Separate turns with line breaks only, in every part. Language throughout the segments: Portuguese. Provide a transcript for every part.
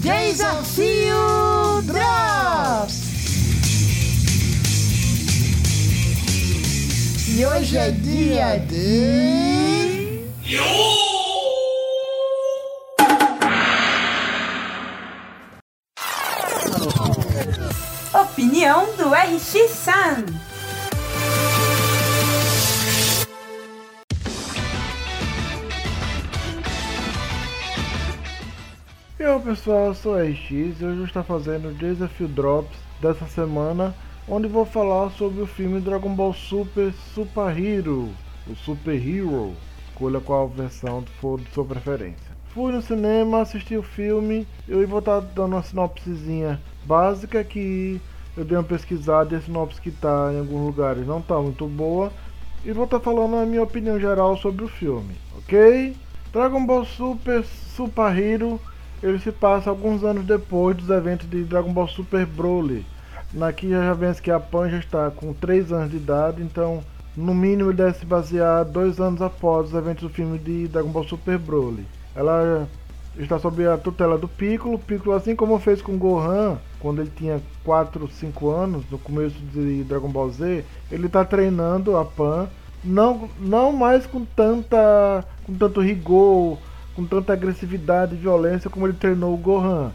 Desafio Drops! E hoje é dia de.
Opinião do RX Sun.
E aí pessoal, eu sou o RX e hoje eu estou fazendo o Desafio Drops dessa semana, onde vou falar sobre o filme Dragon Ball Super Super Hero, o Super Hero, escolha qual versão for de sua preferência. Fui no cinema, assisti o filme, eu vou estar dando uma sinopsezinha básica que eu dei uma pesquisada e a sinopse que está em alguns lugares não está muito boa, e vou estar falando a minha opinião geral sobre o filme, ok? Dragon Ball Super Super Hero ele se passa alguns anos depois dos eventos de Dragon Ball Super Broly. Naqui já vemos que a Pan já está com 3 anos de idade, então no mínimo ele deve se basear dois anos após os eventos do filme de Dragon Ball Super Broly. Ela está sob a tutela do Piccolo. Piccolo, assim como fez com Gohan, quando ele tinha 4, 5 anos, no começo de Dragon Ball Z, ele está treinando a Pan, não, não mais com, tanta, com tanto rigor, com tanta agressividade e violência como ele treinou o Gohan.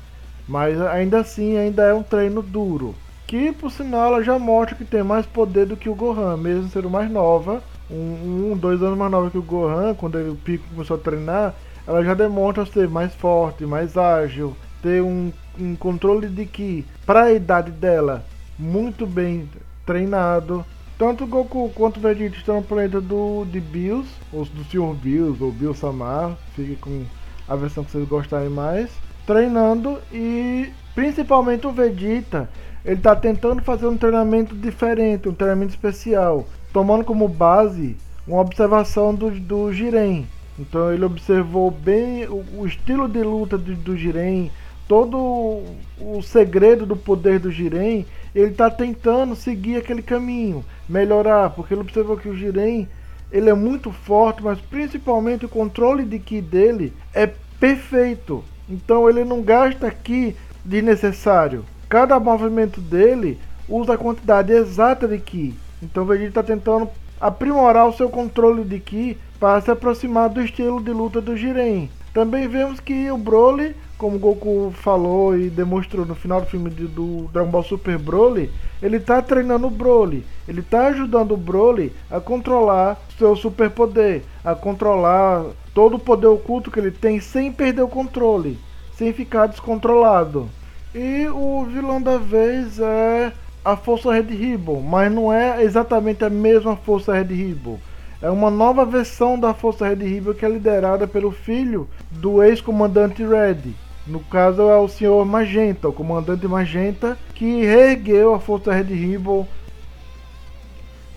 Mas ainda assim, ainda é um treino duro. Que por sinal ela já mostra que tem mais poder do que o Gohan, mesmo sendo mais nova. Um, um dois anos mais nova que o Gohan, quando ele, o Pico começou a treinar, ela já demonstra ser mais forte, mais ágil, ter um, um controle de que, para a idade dela, muito bem treinado. Tanto o Goku quanto o Vegeta estão no planeta do, de Bills, ou do Sr. Bills, ou Bill Samar, fique com a versão que vocês gostarem mais, treinando e principalmente o Vegeta, ele está tentando fazer um treinamento diferente, um treinamento especial, tomando como base uma observação do, do Jiren. Então ele observou bem o, o estilo de luta do, do Jiren, todo o segredo do poder do Jiren, ele está tentando seguir aquele caminho, melhorar, porque ele observou que o Jiren ele é muito forte, mas principalmente o controle de ki dele é perfeito. Então ele não gasta ki desnecessário. Cada movimento dele usa a quantidade exata de ki. Então Vegeta está tentando aprimorar o seu controle de ki para se aproximar do estilo de luta do Jiren. Também vemos que o Broly, como o Goku falou e demonstrou no final do filme de, do Dragon Ball Super Broly, ele está treinando o Broly. Ele está ajudando o Broly a controlar seu superpoder, a controlar todo o poder oculto que ele tem sem perder o controle, sem ficar descontrolado. E o vilão da vez é a Força Red Ribbon, mas não é exatamente a mesma Força Red Ribbon. É uma nova versão da Força Red Ribbon que é liderada pelo filho do ex-comandante Red. No caso é o Senhor Magenta, o comandante Magenta, que reergueu a Força Red Ribbon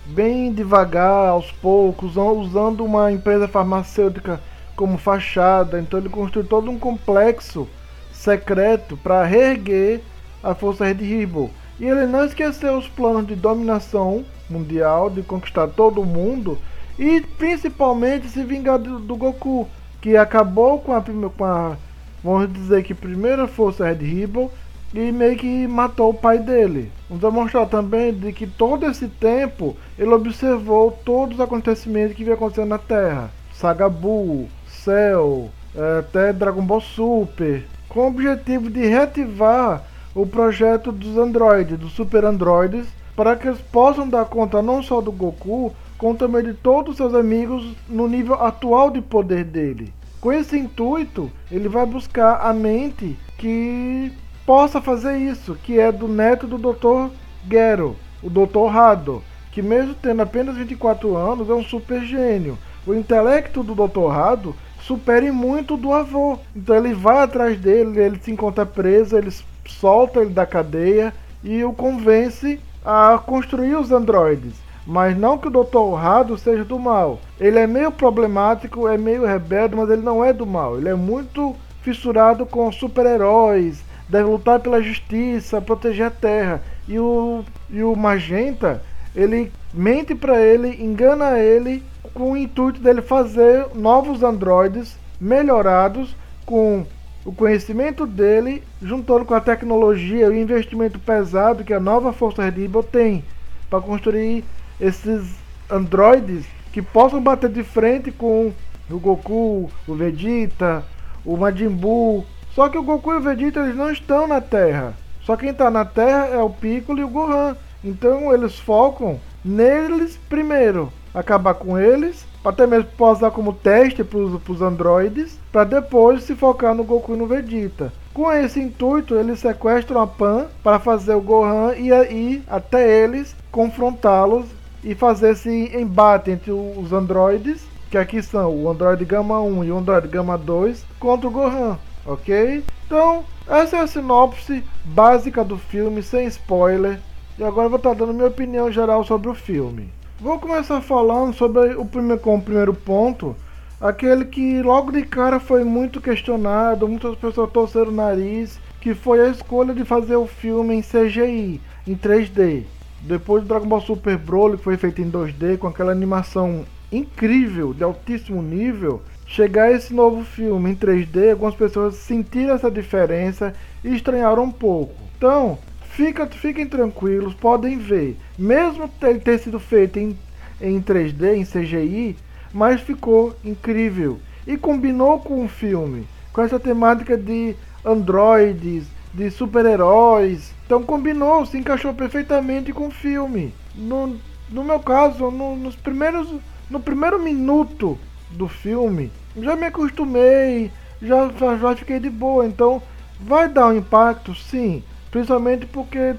bem devagar, aos poucos, usando uma empresa farmacêutica como fachada. Então ele construiu todo um complexo secreto para reerguer a Força Red Ribbon. E ele não esqueceu os planos de dominação mundial, de conquistar todo o mundo e principalmente se vingar do, Goku, que acabou com a, com a, vamos dizer que primeira força Red Ribbon e meio que matou o pai dele. Vamos demonstrar também de que todo esse tempo ele observou todos os acontecimentos que vinha acontecendo na Terra. Saga Buu, Cell, é, até Dragon Ball Super, com o objetivo de reativar o projeto dos androides, dos super androides, para que eles possam dar conta não só do Goku, como também de todos os seus amigos no nível atual de poder dele. Com esse intuito, ele vai buscar a mente que possa fazer isso, que é do neto do Dr. Gero, o Dr. Hado, que mesmo tendo apenas 24 anos, é um super gênio. O intelecto do Dr. Hado supere muito do avô. Então ele vai atrás dele, ele se encontra preso, ele solta ele da cadeia e o convence a construir os androides. Mas não que o Dr. Honrado seja do mal. Ele é meio problemático, é meio rebelde, mas ele não é do mal. Ele é muito fissurado com super-heróis, deve lutar pela justiça, proteger a Terra. E o, e o Magenta, ele mente para ele, engana ele com o intuito dele fazer novos androides melhorados com o conhecimento dele, juntando com a tecnologia e o investimento pesado que a nova Força Rebel tem para construir esses androides que possam bater de frente com o Goku, o Vegeta, o Majin Buu. Só que o Goku e o Vegeta eles não estão na Terra. Só quem está na Terra é o Piccolo e o Gohan. Então eles focam neles primeiro, acabar com eles, até mesmo posar como teste para os androides, para depois se focar no Goku e no Vegeta. Com esse intuito, eles sequestram a Pan para fazer o Gohan e ir até eles, confrontá-los e fazer esse embate entre os androides, que aqui são o Android Gama 1 e o Android Gama 2, contra o Gohan, ok? Então, essa é a sinopse básica do filme, sem spoiler. E agora eu vou estar dando minha opinião geral sobre o filme. Vou começar falando sobre o primeiro, com o primeiro ponto, aquele que logo de cara foi muito questionado, muitas pessoas torceram o nariz, que foi a escolha de fazer o filme em CGI, em 3D. Depois do Dragon Ball Super Broly, que foi feito em 2D, com aquela animação incrível, de altíssimo nível, chegar esse novo filme em 3D, algumas pessoas sentiram essa diferença e estranharam um pouco. Então, Fica, fiquem tranquilos, podem ver. Mesmo ele ter sido feito em, em 3D, em CGI, mas ficou incrível. E combinou com o filme, com essa temática de androides, de super-heróis. Então combinou, se encaixou perfeitamente com o filme. No, no meu caso, no, nos primeiros, no primeiro minuto do filme, já me acostumei, já, já, já fiquei de boa. Então vai dar um impacto, sim Principalmente porque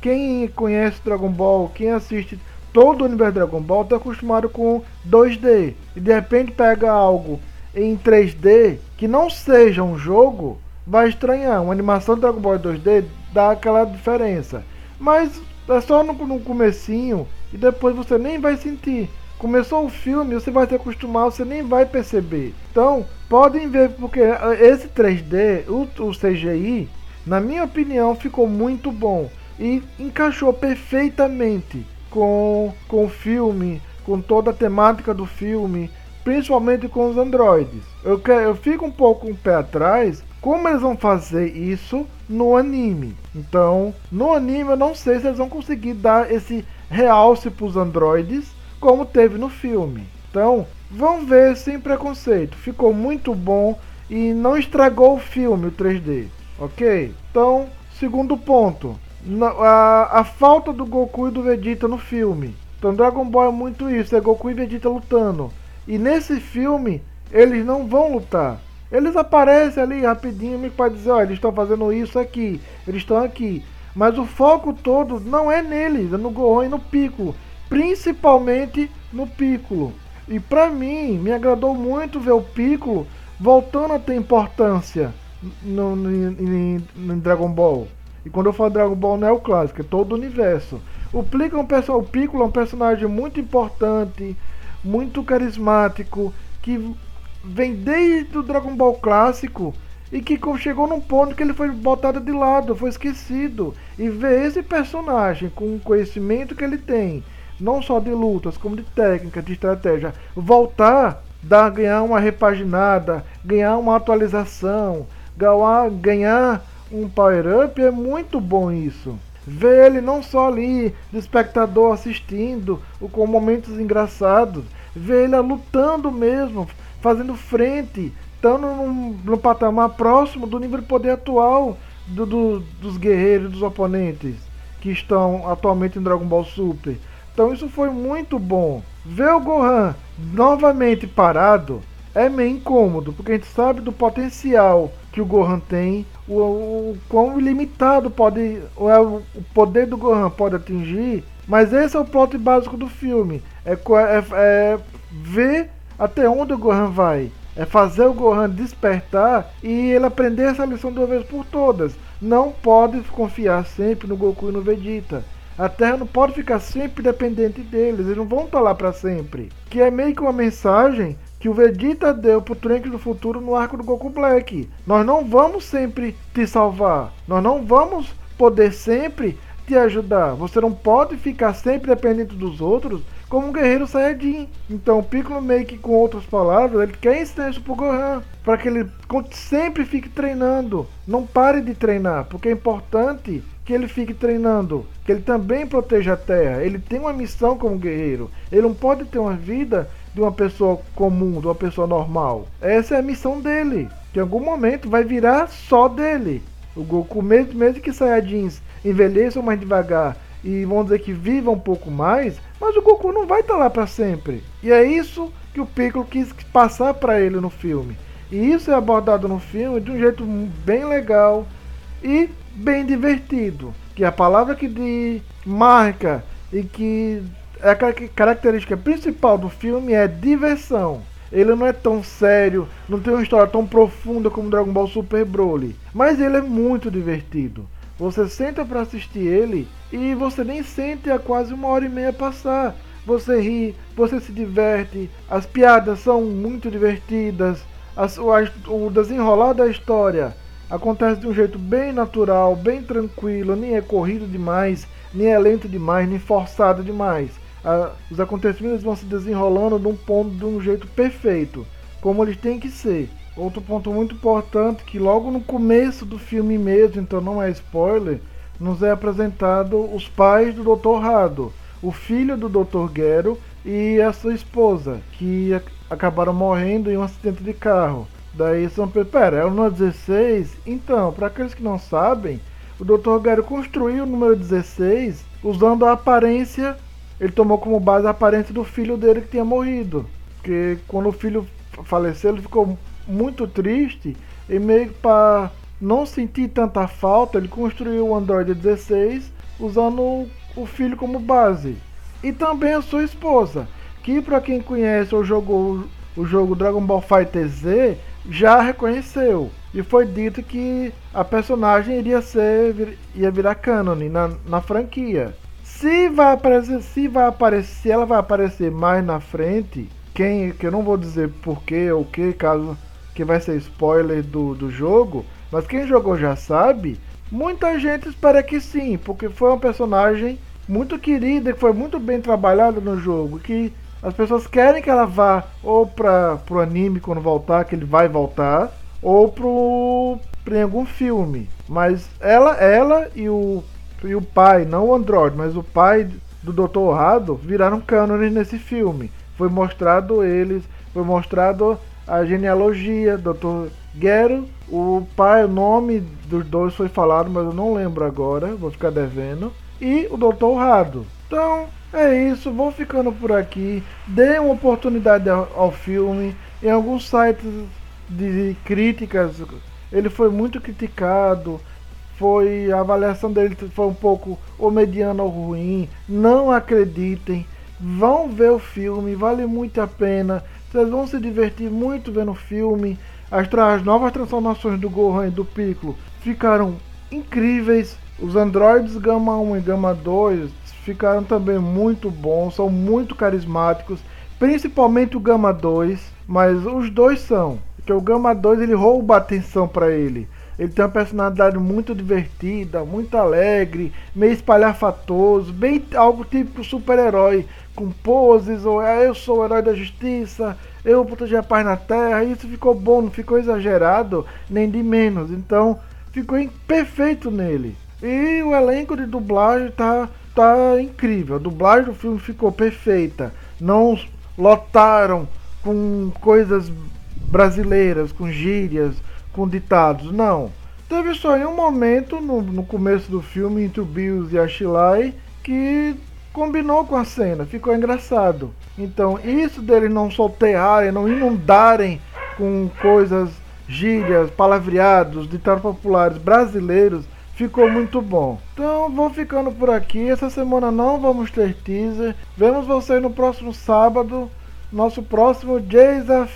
quem conhece Dragon Ball, quem assiste todo o universo Dragon Ball, está acostumado com 2D. E de repente pega algo em 3D que não seja um jogo, vai estranhar. Uma animação de Dragon Ball 2D dá aquela diferença. Mas é só no, no comecinho e depois você nem vai sentir. Começou o filme, você vai se acostumar, você nem vai perceber. Então, podem ver, porque esse 3D, o, o CGI, na minha opinião, ficou muito bom e encaixou perfeitamente com, com o filme, com toda a temática do filme, principalmente com os androides. Eu, quero, eu fico um pouco um pé atrás como eles vão fazer isso no anime. Então, no anime eu não sei se eles vão conseguir dar esse realce para os androides como teve no filme. Então, vamos ver sem preconceito. Ficou muito bom e não estragou o filme, o 3D. Ok? Então, segundo ponto. a, a falta do Goku e do Vegeta no filme. Então Dragon Ball é muito isso, é Goku e Vegeta lutando. E nesse filme, eles não vão lutar. Eles aparecem ali rapidinho para dizer, olha, eles estão fazendo isso aqui, eles estão aqui. Mas o foco todo não é neles, é no Gohan e no Piccolo. Principalmente no Piccolo. E pra mim, me agradou muito ver o Piccolo voltando a ter importância no, no, em, Dragon Ball. E quando eu falo Dragon Ball não é o clássico, é todo o universo. O é um, o Piccolo é um personagem muito importante, muito carismático, que vem desde o Dragon Ball clássico e que chegou num ponto que ele foi botado de lado, foi esquecido. E ver esse personagem com o conhecimento que ele tem, não só de lutas, como de técnica, de estratégia, voltar, dar, ganhar uma repaginada, ganhar uma atualização, ganhar um power-up é muito bom isso. Ver ele não só ali, de espectador assistindo, com momentos engraçados, ver ele lutando mesmo, fazendo frente, estando num, num patamar próximo do nível de poder atual do, do, dos guerreiros, dos oponentes que estão atualmente em Dragon Ball Super. Então isso foi muito bom. Ver o Gohan novamente parado é meio incômodo, porque a gente sabe do potencial que o Gohan tem, o, o quão ilimitado pode, é, o poder do Gohan pode atingir, mas esse é o plot básico do filme, é, é, é ver até onde o Gohan vai, é fazer o Gohan despertar e ele aprender essa lição de uma vez por todas. Não pode confiar sempre no Goku e no Vegeta. A Terra não pode ficar sempre dependente deles, eles não vão estar lá para sempre. Que é meio que uma mensagem que o Vegeta deu pro Trunks do futuro no arco do Goku Black. Nós não vamos sempre te salvar. Nós não vamos poder sempre te ajudar. Você não pode ficar sempre dependente dos outros como um guerreiro Saiyajin. Então Piccolo meio que com outras palavras, ele quer ensinar isso pro Gohan, para que ele sempre fique treinando, não pare de treinar, porque é importante que ele fique treinando, que ele também proteja a Terra. Ele tem uma missão como guerreiro. Ele não pode ter uma vida de uma pessoa comum, de uma pessoa normal. Essa é a missão dele. Que em algum momento vai virar só dele. O Goku, mesmo, mesmo que Saiyajins envelheçam mais devagar e vamos dizer que viva um pouco mais, mas o Goku não vai estar tá lá para sempre. E é isso que o Piccolo quis passar para ele no filme. E isso é abordado no filme de um jeito bem legal e bem divertido. Que a palavra que de marca e que é a característica principal do filme é diversão. Ele não é tão sério, não tem uma história tão profunda como Dragon Ball Super Broly, mas ele é muito divertido. Você senta para assistir ele e você nem sente a quase uma hora e meia passar. Você ri, você se diverte, as piadas são muito divertidas, as, o, desenrolar da história acontece de um jeito bem natural, bem tranquilo, nem é corrido demais, nem é lento demais, nem forçado demais. os acontecimentos vão se desenrolando de um ponto de um jeito perfeito, como eles têm que ser. Outro ponto muito importante que logo no começo do filme mesmo, então não é spoiler, nos é apresentado os pais do Dr. Rado, o filho do Dr. Gero e a sua esposa, que acabaram morrendo em um acidente de carro. Daí são, pera, é o número 16? Então, para aqueles que não sabem, o Dr. Gero construiu o número 16 usando a aparência, ele tomou como base a aparência do filho dele que tinha morrido. Porque quando o filho faleceu, ele ficou muito triste e meio para não sentir tanta falta, ele construiu o Android 16 usando o filho como base. E também a sua esposa, que para quem conhece ou jogou o jogo Dragon Ball Fighter Z, já reconheceu. E foi dito que a personagem iria ser ia virar canon na, na franquia. Se vai aparecer, se vai aparecer, ela vai aparecer mais na frente, quem que eu não vou dizer porquê ou que caso que vai ser spoiler do, do jogo, mas quem jogou já sabe, muita gente espera que sim, porque foi uma personagem muito querida, que foi muito bem trabalhada no jogo, que as pessoas querem que ela vá ou para o anime quando voltar, que ele vai voltar, ou pro algum filme. Mas ela, ela e o e o pai, não o Android, mas o pai do Dr. Rado viraram cânones nesse filme. Foi mostrado eles, foi mostrado a genealogia, Dr. Gero, o pai, o nome dos dois foi falado, mas eu não lembro agora, vou ficar devendo, e o Dr. Rado. Então, é isso, vou ficando por aqui. Dê uma oportunidade ao, ao filme. Em alguns sites de críticas, ele foi muito criticado. Foi a avaliação dele foi um pouco ou mediana ou ruim. Não acreditem. Vão ver o filme, vale muito a pena. Vocês vão se divertir muito vendo o filme. As, as novas transformações do Gohan e do Piccolo ficaram incríveis. Os androides Gama 1 e Gama 2 ficaram também muito bons, são muito carismáticos, principalmente o Gama 2, mas os dois são, porque o Gama 2 ele rouba atenção para ele. Ele tem uma personalidade muito divertida, muito alegre, meio espalhafatoso, bem algo típico super-herói, com poses, ou ah, eu sou o herói da justiça, eu vou proteger a paz na terra. Isso ficou bom, não ficou exagerado, nem de menos. Então, ficou perfeito nele. E o elenco de dublagem tá, tá incrível. A dublagem do filme ficou perfeita. Não lotaram com coisas brasileiras, com gírias, com ditados. Não. Teve só em um momento no, no começo do filme entre o Bills e a Shilai que combinou com a cena, ficou engraçado. Então, isso deles não soltearem, não inundarem com coisas, gírias, palavreados, ditados populares brasileiros, ficou muito bom. Então, vou ficando por aqui. Essa semana não vamos ter teaser. Vemos vocês no próximo sábado, nosso próximo desafio.